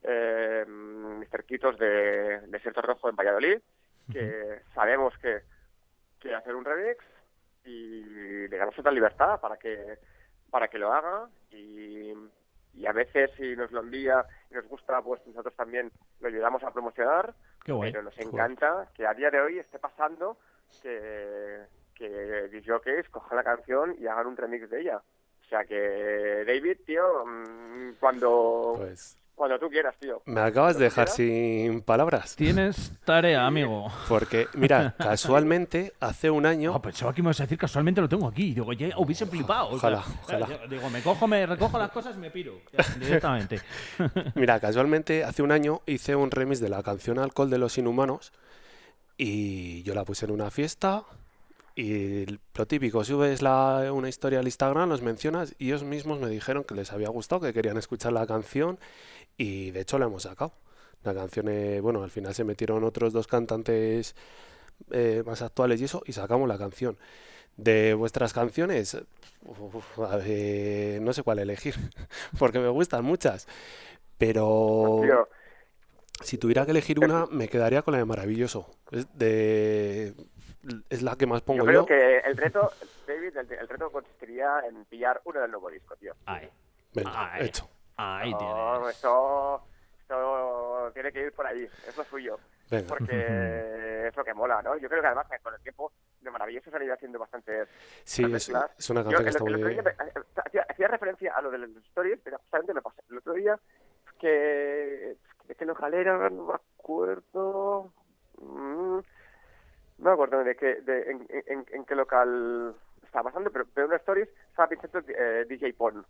eh, Mr. Quitos de Desierto Rojo en Valladolid, que sabemos que quiere hacer un remix y le damos total libertad para que para que lo haga y, y a veces si nos lo envía y nos gusta pues nosotros también lo ayudamos a promocionar Qué guay. pero nos encanta que a día de hoy esté pasando que que disjockeys cojan la canción y hagan un remix de ella o sea que David tío mm, cuando Pues cuando tú quieras tío me acabas de dejar sin palabras. Tienes tarea, amigo. Porque, mira, [LAUGHS] casualmente, hace un año... Ah, pensaba que me ibas a decir casualmente lo tengo aquí. Digo, ya hubiese flipado. o sea, Ojalá, ojalá. Digo, me cojo, me recojo las cosas y me piro. [LAUGHS] Directamente. [LAUGHS] Mira, casualmente hace un año hice un remix de la canción Alcohol de los Inhumanos y yo la puse en una fiesta y lo típico, subes la, una historia al Instagram, los mencionas y ellos mismos me dijeron que les había gustado, que querían escuchar la canción y de hecho la hemos sacado. La canción, eh, bueno, al final se metieron otros dos cantantes eh, más actuales y eso y sacamos la canción. De vuestras canciones, uf, a ver, no sé cuál elegir, [LAUGHS] porque me gustan muchas. Pero si tuviera que elegir una, me quedaría con la de Maravilloso. Es, de, es la que más yo pongo creo yo. que el reto David el, el reto consistiría en pillar uno del nuevo disco tío Ahí, Venga, Ay. hecho. ahí No, esto, esto tiene que ir por ahí, es lo suyo. Venga. Porque es lo que mola, ¿no? Yo creo que además que con el tiempo de maravilloso ido haciendo bastantes Sí, es, una Yo canción que el, está muy me- eh, hacía, hacía referencia a lo de las stories, pero justamente me pasó el otro día que de qué local era, no me acuerdo. Mm, no me acuerdo de qué, de, en, en, en qué local estaba pasando, pero veo una stories, estaba pinchando eh, DJ Pon.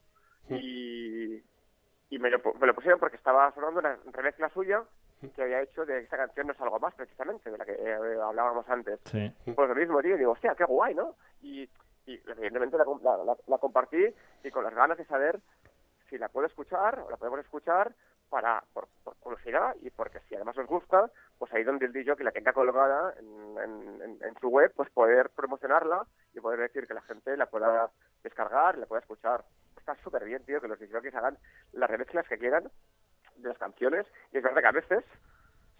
Y, y me, lo, me lo pusieron porque estaba sonando una remezcla suya que había hecho de esta canción No es algo más, precisamente, de la que eh, hablábamos antes. Sí. Pues lo mismo, tío, y digo, hostia, qué guay, ¿no? Y, y evidentemente la, la- la compartí y con las ganas de saber si la puedo escuchar o la podemos escuchar para por, por curiosidad y porque si además os gusta, pues ahí donde el DJ que la tenga colgada en, en- su web, pues poder promocionarla y poder decir que la gente la pueda descargar la pueda escuchar. Está súper bien, tío, que los DJs hagan las remezclas que quieran de las canciones y es verdad que a veces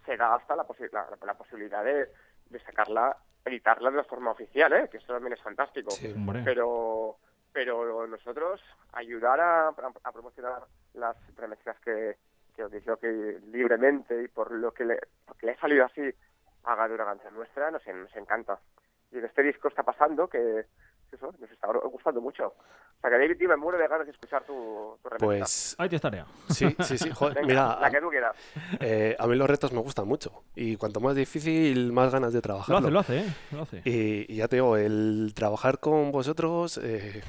se da hasta la, posi- la, la posibilidad de, de sacarla, editarla de forma oficial, ¿eh? que eso también es fantástico. Sí. Hombre. Pero pero nosotros ayudar a, a- a promocionar las remezclas que, que os digo que libremente y por lo que le, porque le ha salido así haga de una canción nuestra, nos, en- nos encanta. Y en este disco está pasando que eso, nos está gustando mucho. O sea que David, tío, me muero de ganas de escuchar tu, tu. Pues Ahí tienes tarea. sí, sí, sí. Joder, Venga, mira, la que tú quieras. eh, a mí los retos me gustan mucho. Y cuanto más difícil, más ganas de Lo trabajarlo. hace, lo hace, ¿eh? Lo hace. Y, y ya te digo, el trabajar con vosotros, eh,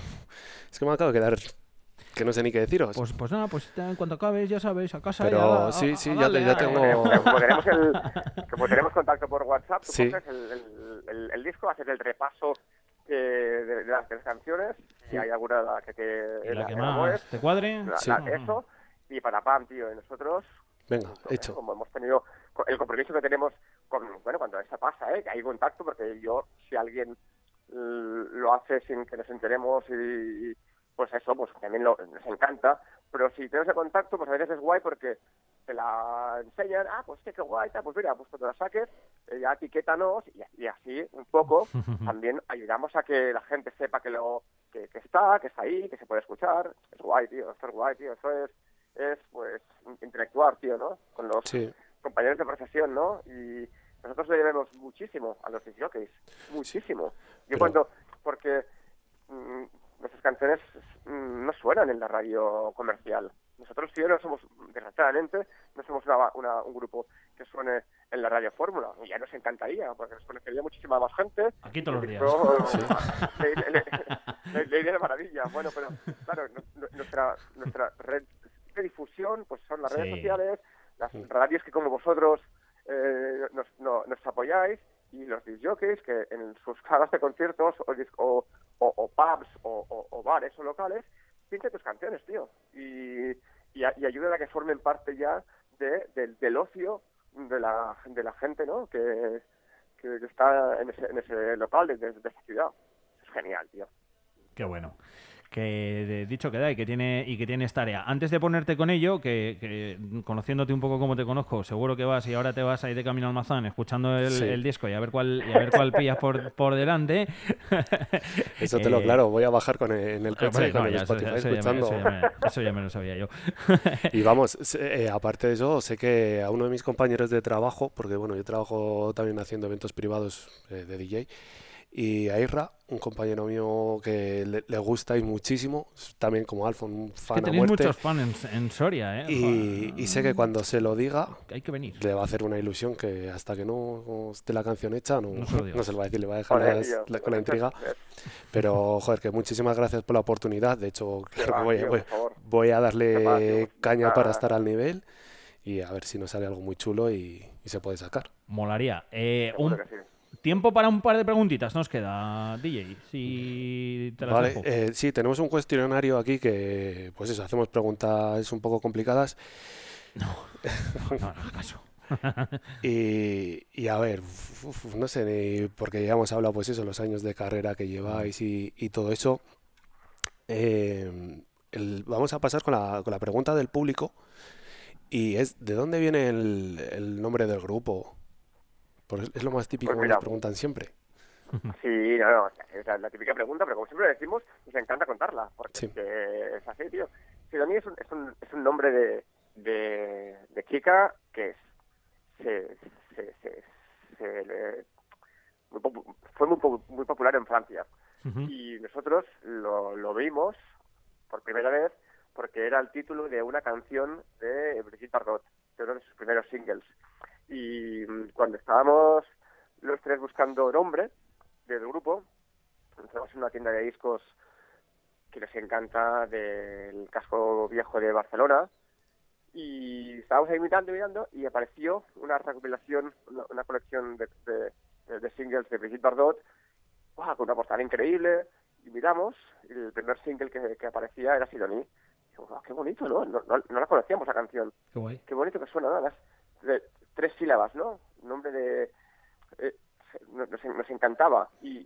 es que me acabo de quedar que no sé ni qué deciros. Pues, pues nada, pues en cuanto acabes, ya sabes, a casa. Pero y a- a- sí, a- sí, a ya ya tengo- Como, como tenemos el, [LAUGHS] como tenemos contacto por WhatsApp, tú Sí. el, el, el- el disco, haces el repaso que de, de las tres canciones, si hay alguna la que te Y la que más te cuadre. la- Sí. la- eso, y para Pam, tío, y nosotros, Venga, ¿eh? hecho. como hemos tenido el compromiso que tenemos con, bueno, cuando esto pasa, ¿eh? que hay contacto, porque yo, si alguien l- lo hace sin que nos enteremos y, y, pues eso, pues también lo- nos encanta, pero si tenemos el contacto, pues a veces es guay porque te la enseñan, ah, pues qué, qué guay, tal, pues mira, pues cuando la saques, eh, ya etiquétanos y, y así un poco [LAUGHS] también ayudamos a que la gente sepa que lo que, que está, que está ahí, que se puede escuchar. Es guay, tío, esto es guay, tío, eso es, es pues interactuar, tío, ¿no? Con los Sí, compañeros de profesión, ¿no? Y nosotros le debemos muchísimo a los jockeys, muchísimo. Yo Pero- cuando, porque mm, nuestras canciones mm, no suenan en la radio comercial. Nosotros, tío, no somos, desgraciadamente, no somos una- una- un grupo que suene en la radio fórmula. Y ya nos encantaría, porque nos conocería muchísima más gente. Aquí todos los días. Esto, [LAUGHS] le, le- le- le- le iría de maravilla. Bueno, pero claro, nu- nu- nuestra, nuestra red de difusión pues son las redes Sí. sociales, las radios que como vosotros eh, nos, no- nos apoyáis y los disjockeys que en sus [LAUGHS] salas de conciertos o, o, o- o pubs o, bares o locales pinchen tus canciones, tío. Y, y, y ayuden a que formen parte ya de, del- del ocio de la, de la gente, ¿no? Que, que, está en ese, en ese local de, de, de esa ciudad. Es genial, tío. Qué bueno. Que dicho queda y que tiene y que tienes tarea. Antes de ponerte con ello, que, que conociéndote un poco como te conozco, seguro que vas y ahora te vas ahí de camino al mazán escuchando el, Sí. el disco y a ver cuál y a ver cuál pillas por, por delante. [LAUGHS] eso te lo Eh, claro. Voy a bajar con el- en el coche con no, el eso, ya me, escuchando. eso ya me- eso ya me lo sabía yo. [LAUGHS] Y vamos, eh, aparte de eso, sé que a uno de mis compañeros de trabajo, porque bueno, yo trabajo también haciendo eventos privados eh, de DJ, y a Irra, un compañero mío que le, le gustáis muchísimo, también como Alfon, un que fan a tenéis muerte, muchos fans en, en Soria, ¿eh? y, sé que cuando se lo diga, hay que venir. le va a hacer una ilusión que hasta que no esté la canción hecha, no, No se lo digas. no se lo va a decir, le va a dejar Joder, las- tío. la- con la intriga. Pero, joder, que muchísimas gracias por la oportunidad. De hecho, va, que voy, tío, voy- por favor. voy a darle fácil. caña para estar al nivel y a ver si nos sale algo muy chulo y, y se puede sacar. Molaría. Eh, Seguro un que sí. Tiempo para un par de preguntitas nos queda, DJ. Si te las Vale, dejo. eh, sí, tenemos un cuestionario aquí que, pues eso, hacemos preguntas un poco complicadas No, [LAUGHS] no hagas caso. [LAUGHS] y, y a ver, uf, no sé, ni- porque ya hemos hablado, pues eso, los años de carrera que lleváis y, y todo eso. Eh, el- vamos a pasar con la, con la pregunta del público y es, ¿de dónde viene el, el nombre del grupo? Porque es- es lo más típico Pues que mira. nos preguntan siempre. [LAUGHS] Sí, no, no, es la, la típica pregunta, pero como siempre decimos, nos encanta contarla, porque Sí. es, que es así, tío. Sidoní es un, es un, es un nombre de, de, de chica que es, se, se, se, se le- muy popu- fue muy, muy popular en Francia. Y nosotros lo, lo vimos por primera vez porque era el título de una canción de Brigitte Bardot, de uno de sus primeros singles. Y mm, cuando estábamos los tres buscando nombre del grupo, entramos en una tienda de discos que nos encanta del casco viejo de Barcelona y estábamos ahí mirando y mirando y apareció una recopilación, una, una colección de, de- de singles de Brigitte Bardot ¡guau! con una portada increíble y miramos y el primer single que, que aparecía era Sidoní. "Guau, qué bonito, ¿no? No, no- no la conocíamos la canción. Qué guay. Qué bonito que suena. Las- de- tres sílabas, ¿no? Nombre de... eh, nos, nos- encantaba y,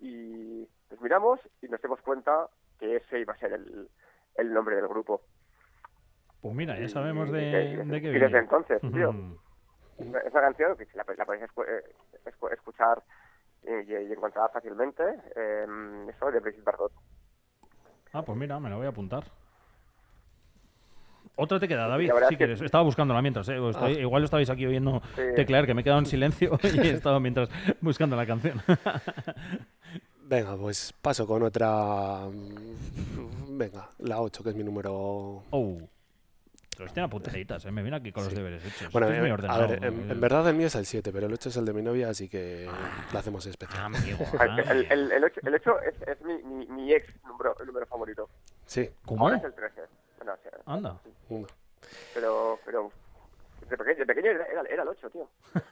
y nos miramos y nos dimos cuenta que ese iba a ser el, el nombre del grupo. Pues mira, ya Y- sabemos de, qué y desde viene. entonces, tío. Es una canción que la, la podéis escu- eh, escu- escuchar y, y encontrar fácilmente. eh, eso, de Brigitte Bardot. Ah, pues mira, me la voy a apuntar. Otra te queda, David, si es que- quieres. Estaba buscándola mientras, ¿eh? Estoy- Igual lo estabais aquí oyendo Sí. teclear, que me he quedado en silencio [LAUGHS] y he estado mientras buscando la canción. [LAUGHS] Venga, pues paso con otra. mm, Venga, la 8, que es mi número. oh. Los tiene apuntaditas, ¿eh? Me viene aquí con los Sí. deberes hechos. Bueno, Este es eh, a ver, en, ¿no? en verdad el mío es el 7, pero el 8 es el de mi novia, así que lo hacemos Ah, especial. amigo. El, [LAUGHS] ah. el, el, el ocho, el ocho es, es mi, mi, mi ex número, el número favorito. Sí, ¿Cómo? Ahora es el 13. Bueno, o sea, Anda. pero, pero de pequeño, de pequeño era, era, era el 8, tío. [LAUGHS]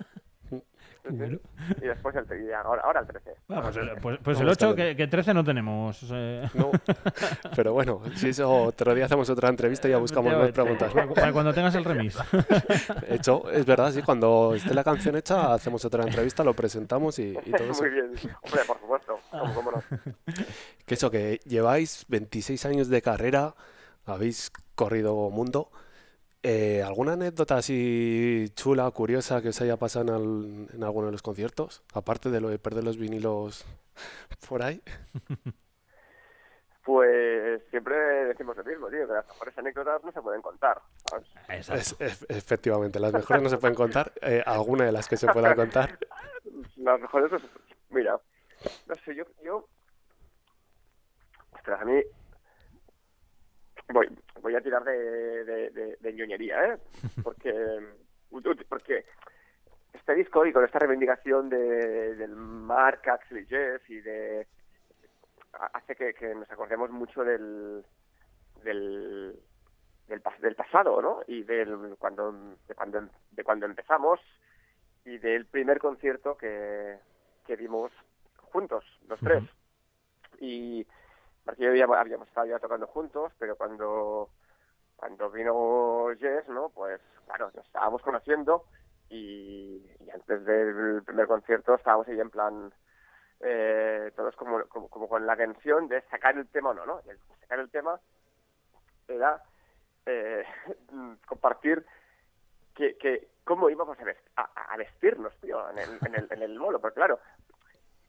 Bueno. Y después el, y ahora, ahora el 13. Ah, pues, el- pues- pues No, el está 8, bien. que, que 13 no tenemos. eh. No, [LAUGHS] pero bueno, si eso otro día hacemos otra entrevista y ya buscamos más preguntas. ¿no? Para, cuando tengas el remis. [LAUGHS] De hecho, es verdad, sí, cuando esté la canción hecha, hacemos otra entrevista, lo presentamos y, y todo eso. Muy bien. Hombre, por supuesto. ¿Cómo, cómo no? Que eso, que lleváis 26 años de carrera, habéis corrido mundo. Eh, ¿alguna anécdota así chula, curiosa que os haya pasado en, al- en alguno de los conciertos? Aparte de lo de perder los vinilos [LAUGHS] por ahí. [LAUGHS] Pues siempre decimos lo mismo, tío, que las mejores anécdotas no se pueden contar. Es- es- efectivamente, las mejores no se pueden contar. Eh, alguna de las que se pueda contar. [LAUGHS] Las mejores, mira, no sé, yo, yo, ostras, a mí, voy, voy a tirar de, de, de, de ñoñería, ¿eh? [LAUGHS] Porque, porque este disco y con esta reivindicación de, del Mark, Axel y Jeff y de, hace que, que nos acordemos mucho del, del, del, del pasado, ¿no? Y del cuando, de cuando, de cuando empezamos y del primer concierto que, que dimos juntos, los tres. Y porque yo habíamos, habíamos estado ya tocando juntos, pero cuando, cuando vino Jess, ¿no? Pues claro, nos estábamos conociendo y, y antes del primer concierto estábamos ahí en plan, eh, todos como, como, como con la tensión de sacar el tema o no, ¿no? Y el sacar el tema era eh, [LAUGHS] compartir que, que cómo íbamos a vestirnos, tío, en el, en, el, en el bolo. Porque claro,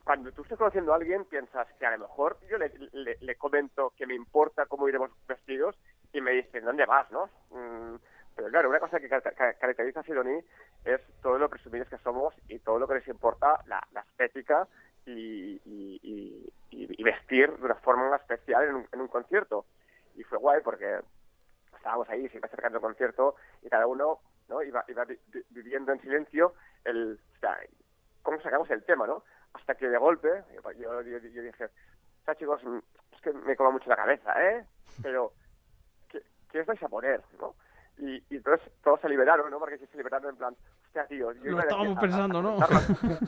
cuando tú estás conociendo a alguien, piensas que a lo mejor yo le, le, comento que me importa cómo iremos vestidos y me dicen, ¿dónde vas, no? Mm, pero claro, una cosa que ca- ca- caracteriza a Sidoní es todo lo presumidos que somos y todo lo que les importa la, la estética y, y, vestir de una forma especial en un, en un concierto. Y fue guay porque estábamos ahí, se iba acercando el concierto y cada uno no iba, iba vi- vi- viviendo en silencio el, o sea, cómo sacamos el tema, ¿no? Hasta que de golpe yo, yo, yo- yo dije, o sea, chicos, mm, es que me coma mucho la cabeza, ¿eh? Pero, ¿qué, qué os vais a poner, no? Y, y entonces todos se liberaron, ¿no? Porque se liberaron en plan, hostia, tío, yo Lo a estábamos a- a- pensando, ¿no?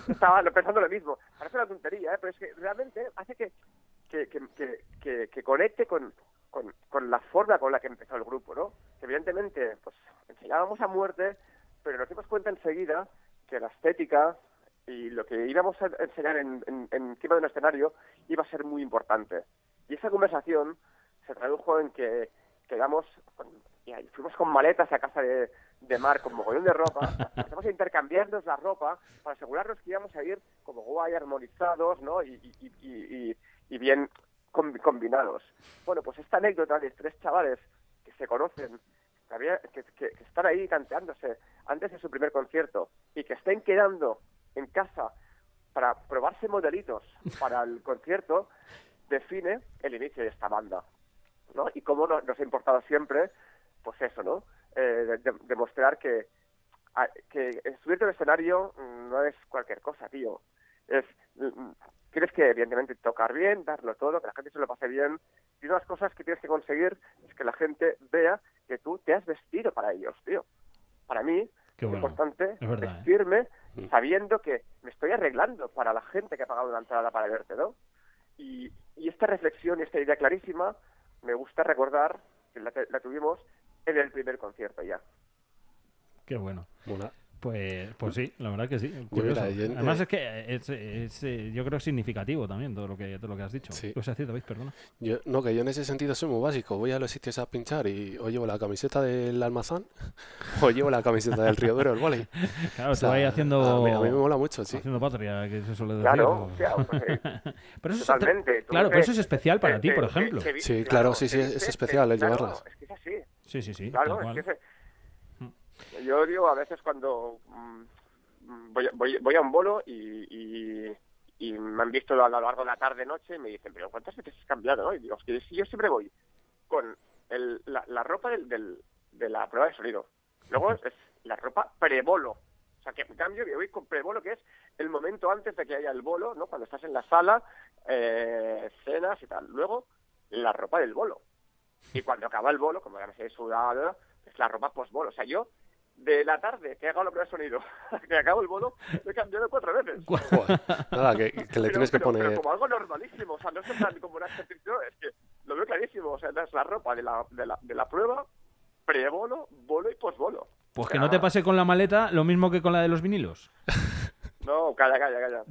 Estaba pensando lo mismo. Parece una tontería, ¿eh? Pero es que realmente hace que, que, que, que, que- que conecte con, con, con la forma con la que empezó el grupo, ¿no? Que evidentemente, pues, enseñábamos a muerte, pero nos dimos cuenta enseguida que la estética y lo que íbamos a enseñar en, en, encima de un escenario iba a ser muy importante. Y esa conversación se tradujo en que quedamos, con- y fuimos con maletas a casa de, de Mar con mogollón de ropa, [LAUGHS] empezamos a intercambiarnos la ropa para asegurarnos que íbamos a ir como guay, armonizados, ¿no? Y, y, y, y- bien combi- combinados. Bueno, pues esta anécdota de tres chavales que se conocen, que, que, que- que están ahí canteándose antes de su primer concierto y que estén quedando en casa para probarse modelitos para el concierto, define el inicio de esta banda. ¿no? Y cómo no- nos ha importado siempre, pues eso, ¿no? Eh, de- de- demostrar que, que subirte al escenario mm, no es cualquier cosa, tío. Es, mm, tienes que, evidentemente, tocar bien, darlo todo, que la gente se lo pase bien. Y una de las cosas que tienes que conseguir es que la gente vea que tú te has vestido para ellos, tío. Para mí, es importante Es verdad, ¿eh? Vestirme sabiendo que me estoy arreglando para la gente que ha pagado una entrada para verte, ¿no? Y, y esta reflexión y esta idea clarísima me gusta recordar que la, la tuvimos en el primer concierto ya. Qué bueno. Una- Pues, pues sí, la verdad que sí. Además es que es, es, eh, yo creo significativo también todo lo que, todo lo que has dicho. Sí. ¿Qué vas a decir, David? Perdona. Yo, no, que yo en ese sentido soy muy básico. Voy a los sitios a pinchar y o llevo la camiseta del almazán [LAUGHS] o llevo la camiseta del Río Duro, el volei. Claro, O te sea, va ahí haciendo, a mí, a mí me mola mucho, sí. haciendo patria, que se suele decir. Claro, o- [LAUGHS] pues, pero eso es, totalmente. Claro, que- pero eso es especial para que- ti, que- por que- ejemplo. que Sí, claro, sí, sí, que es especial el llevarlas. Es que es así. Sí, sí, sí. Claro, es que yo digo a veces cuando mm, voy, voy, voy a un bolo y, y, y me han visto a lo largo de la tarde noche y me dicen, pero ¿cuántas veces has cambiado? no?". Y digo, es que yo siempre voy con el, la, la ropa del, del- de la prueba de sonido. Luego es la ropa pre-bolo. O sea, que en cambio yo voy con pre-bolo, que es el momento antes de que haya el bolo, ¿no? Cuando estás en la sala, eh, cenas y tal. Luego, la ropa del bolo. Y cuando acaba el bolo, como ya me sé sudado, es la ropa post-bolo. O sea, yo de la tarde que haga el primer sonido, [LAUGHS] que acabo el bolo, lo he cambiado cuatro veces. Joder, nada, que, que le Pero- tienes que pero- pero poner... como algo normalísimo, o sea, no es plan como una excepción, es que lo veo clarísimo, o sea, es la ropa de la, de la, de la prueba, pre-bolo, bolo y post-bolo. Pues O que sea, no te pase con la maleta lo mismo que con la de los vinilos. [LAUGHS] No, calla, calla, calla.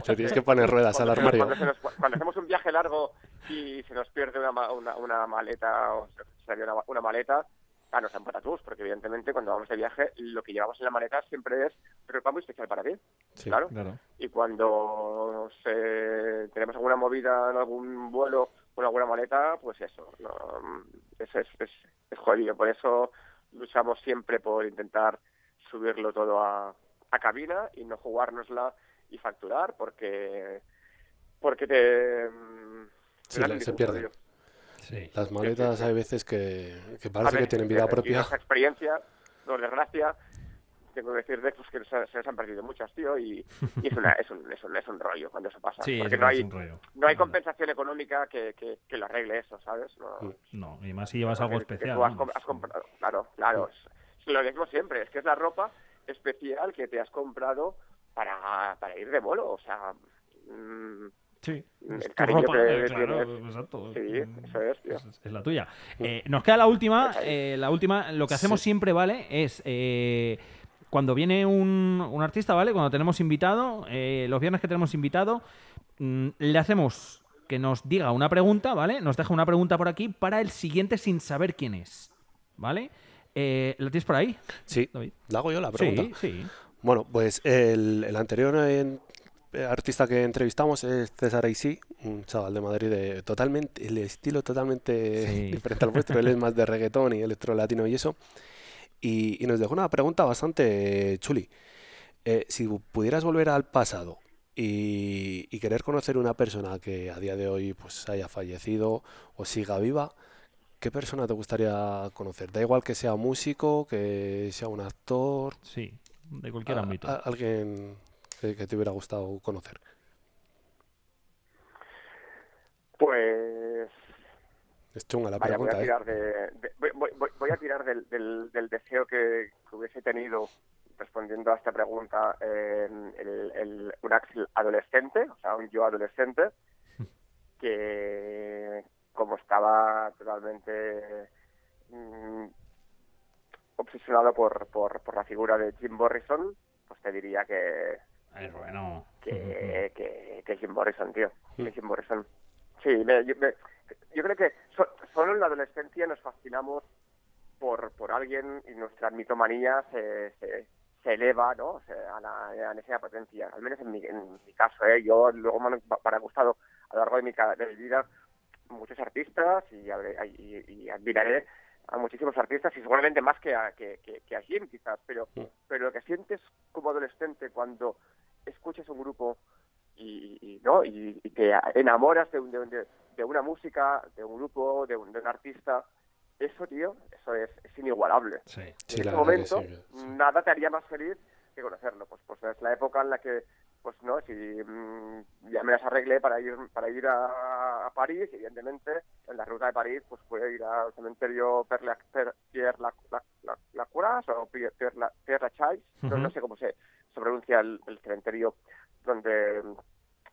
[LAUGHS] Le tienes que poner ruedas al Cuando- armario. Cuando, se nos- cuando hacemos un viaje largo y se nos pierde una, ma- una, una maleta o se sale una, una maleta, claro, nos dan patatús, porque evidentemente cuando vamos de viaje lo que llevamos en la maleta siempre es ropa muy especial para ti. Sí. claro. Claro. Y cuando se- tenemos alguna movida en algún vuelo con alguna maleta, pues eso, no, es, es, es jodido. Por eso luchamos siempre por intentar subirlo todo a, a cabina y no jugárnosla y facturar, porque porque te, Sí, se pierden. Sí. Las maletas hay veces que, que parece que tienen vida propia. Esa experiencia, por desgracia, tengo que decir de pues, que se, se les han perdido muchas, tío, y, y es, una, es, un, es, un, es un rollo cuando eso pasa. Sí, porque es no hay, un rollo. no hay compensación económica que, que, que lo arregle eso, ¿sabes? No, Mm. No, y más si llevas algo especial. tú has, comprado, claro, claro. es- es lo decimos siempre, es que es la ropa especial que te has comprado para, para ir de bolo, o sea... mm, Sí. el Es tu cariño ropa, que eh, claro, tienes. exacto. Sí, eso es, tío. Es, es la tuya. Eh, nos queda la última. Pues eh, la última, lo que hacemos siempre, ¿vale? Es eh, cuando viene un, un artista, ¿vale? Cuando tenemos invitado, eh, los viernes que tenemos invitado, mm, le hacemos que nos diga una pregunta, ¿vale? Nos deja una pregunta por aquí para el siguiente sin saber quién es, ¿vale? Eh, ¿La tienes por ahí? Sí, David? la hago yo la pregunta. Sí, sí. Bueno, pues el, el anterior en- artista que entrevistamos es César Aisí, un chaval de Madrid de totalmente, el estilo totalmente Sí. [LAUGHS] diferente al vuestro. Él es más de reggaetón y electro latino y eso. Y, y nos dejó una pregunta bastante chuli. Eh, si pudieras volver al pasado y, y querer conocer una persona que a día de hoy pues haya fallecido o siga viva, ¿qué persona te gustaría conocer? Da igual que sea músico, que sea un actor, Sí, de cualquier a- ámbito. a- alguien que, que te hubiera gustado conocer. Pues Es chunga la Vaya, voy a ¿eh? tirar, de, de- voy, voy- voy- voy a tirar del, del, del deseo que, que hubiese tenido respondiendo a esta pregunta el, el- un Axel adolescente, o sea, un yo adolescente, [LAUGHS] que como estaba totalmente mm, obsesionado por, por, por la figura de Jim Morrison, pues te diría que, Es bueno. que, [LAUGHS] que, que Jim Morrison, tío. Que Jim Morrison. Sí, me- yo, me- yo creo que so- solo en la adolescencia nos fascinamos por, por alguien y nuestra mitomanía se, se, se eleva, ¿no? O sea, a la, a la esa potencia. Al menos en mi, en mi caso, ¿eh? Yo luego me han, gustado a lo largo de mi, de mi vida muchos artistas y, y, y admiraré a muchísimos artistas y seguramente más que a, que, que- que a Jim quizás, pero, pero lo que sientes como adolescente cuando escuchas un grupo y, y- no y, y te enamoras de, un- de, un- de- de una música, de un grupo, de un, de un artista, eso, tío, eso es, es inigualable. Sí. Sí, en ese momento, sí, sí. nada te haría más feliz que conocerlo. Pues, pues es la época en la que, pues no, si mm, ya me las arreglé para ir para ir a, a París, evidentemente en la ruta de París, pues puedo ir al cementerio Père, la, Pierre la, la, la, Lacourage o Pierre, Pierre, la, Pierre Lachaise, no, Ujú. no sé cómo se, se pronuncia el, el cementerio donde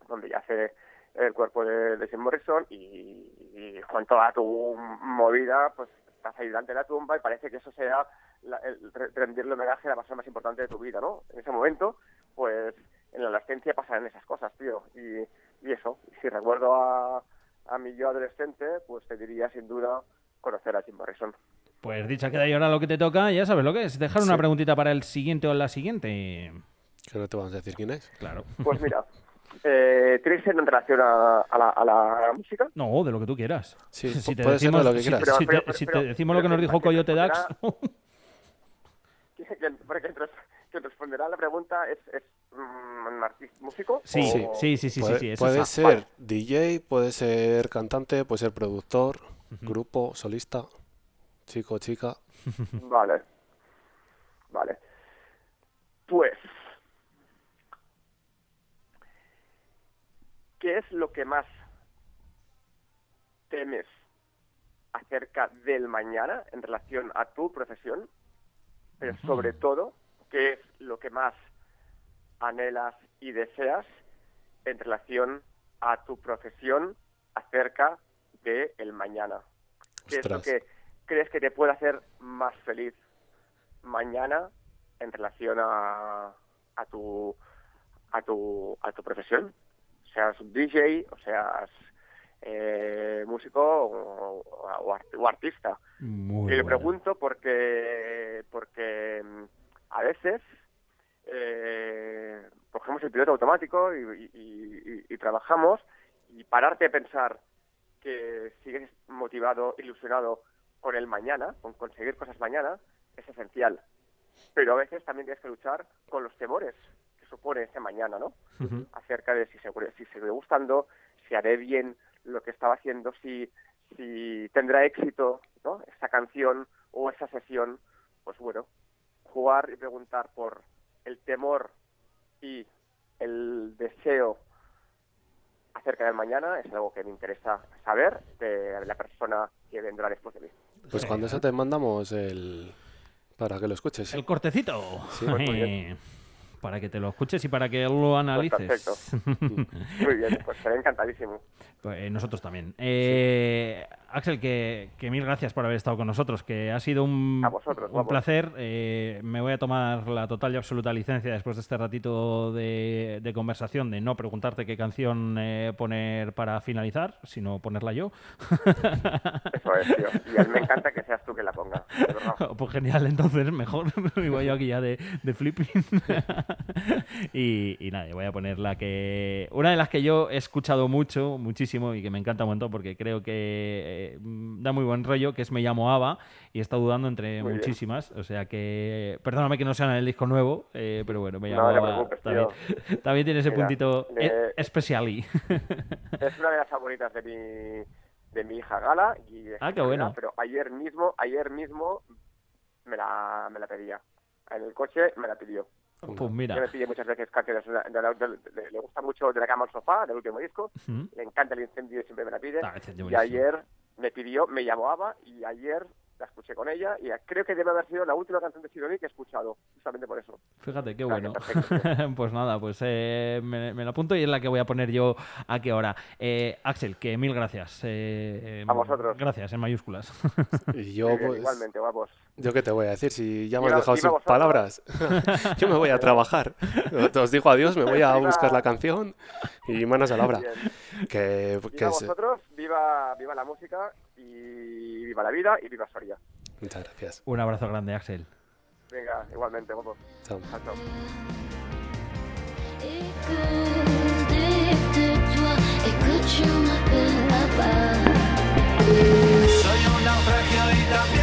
donde yace el cuerpo de, de Jim Morrison y, y con toda tu movida, pues estás ahí delante de la tumba y parece que eso sea la- el re- rendirle homenaje a la persona más importante de tu vida, ¿no? En ese momento, pues en la adolescencia pasan esas cosas, tío. Y, y eso, si recuerdo a, a mi yo adolescente, pues te diría sin duda conocer a Jim Morrison. Pues dicha queda y ahora lo que te toca, ya sabes lo que es. Dejar una Sí. preguntita para el siguiente o la siguiente. Que no te vamos a decir quién es. Claro. Pues mira, eh, ¿tiene que ser en relación a, a la, a la música? No, de lo que tú quieras. Sí, [LAUGHS] si te puede ser de decimos, lo que si- quieras. Pero- si te- pero- si te pero- decimos pero lo que nos dijo Coyote Dax, que, responderá a la pregunta es, es mm, un artista músico sí, o- sí, sí, sí, sí, puede sí, eso puede es- ser Vale. DJ, puede ser cantante, puede ser productor, grupo, solista, chico, chica. [LAUGHS] Vale. Vale. Pues. ¿Qué es lo que más temes acerca del mañana en relación a tu profesión? pero sobre todo, qué es lo que más anhelas y deseas en relación a tu profesión acerca de el mañana. ¿Qué es lo que crees que te puede hacer más feliz mañana en relación a, a tu a tu a tu profesión? Seas un DJ o seas eh, músico o, o o artista. Muy Y le pregunto porque, porque mm, a veces eh, cogemos el piloto automático y, y- y- y trabajamos y pararte a pensar que sigues motivado, ilusionado con el mañana, con conseguir cosas mañana, es esencial. Pero a veces también tienes que luchar con los temores que supone ese mañana, ¿no? Acerca de si, segure- si seguiré gustando, si haré bien lo que estaba haciendo, si, si tendrá éxito ¿no? esa canción o esa sesión. Pues bueno, jugar y preguntar por el temor y el deseo acerca del mañana es algo que me interesa saber de la persona que vendrá después de mí. Pues cuando eso te mandamos el... para que lo escuches. El cortecito. Sí, pues muy [LAUGHS] para que te lo escuches y para que lo analices. [LAUGHS] Muy bien, pues seré encantadísimo. Pues, eh, nosotros también. Eh, Axel, que, que mil gracias por haber estado con nosotros, que ha sido un, A vosotros, un placer. Eh, me voy a tomar la total y absoluta licencia después de este ratito de, de conversación de no preguntarte qué canción eh, poner para finalizar, sino ponerla yo. [LAUGHS] Eso es, tío. Y a mí me encanta que seas tú que la ponga. [LAUGHS] pues genial, entonces mejor. Me voy yo aquí ya de, de flipping. [LAUGHS] y, y nada, voy a poner la que. Una de las que yo he escuchado mucho, muchísimo y que me encanta un montón porque creo que eh, da muy buen rollo, que es Me llamo Ava y he estado dudando entre Muy bien. muchísimas. O sea que. Perdóname que no sea en el disco nuevo, eh, pero bueno, Me llamo No Ava también, [LAUGHS] también tiene ese Mira, puntito le- eh, especial. [LAUGHS] Es una de las favoritas de mi, de mi hija Gala. Y Ah, qué bueno. Pero ayer mismo, ayer mismo me la, me la pedía. En el coche me la pidió. Pues Yo me mira. pide muchas veces de- le gusta mucho De la cama al sofá, del último disco. Le encanta el incendio y siempre me la pide. Ah, y ayer me pidió, me llamó Ava y ayer la escuché con ella y creo que debe haber sido la última canción de Sidoní que he escuchado, justamente por eso. Fíjate, qué bueno. perfecto, [LAUGHS] pues nada, pues eh, me, me la apunto y es la que voy a poner yo a qué hora. Eh, Axel, que mil gracias. eh, A vosotros. Gracias, en mayúsculas. Y [LAUGHS] yo, pues, igualmente, guapos. yo qué te voy a decir, si ya me has dejado vosotros. palabras. [LAUGHS] yo me voy a trabajar. Os digo adiós, me voy a Viva- buscar la canción y manos a la obra. Que, que Viva vosotros, viva, viva la música y viva la vida y viva Soria. Muchas gracias. Un abrazo grande, Axel. Venga, igualmente, guapos. Chao. Chao. Soy un naufragio y también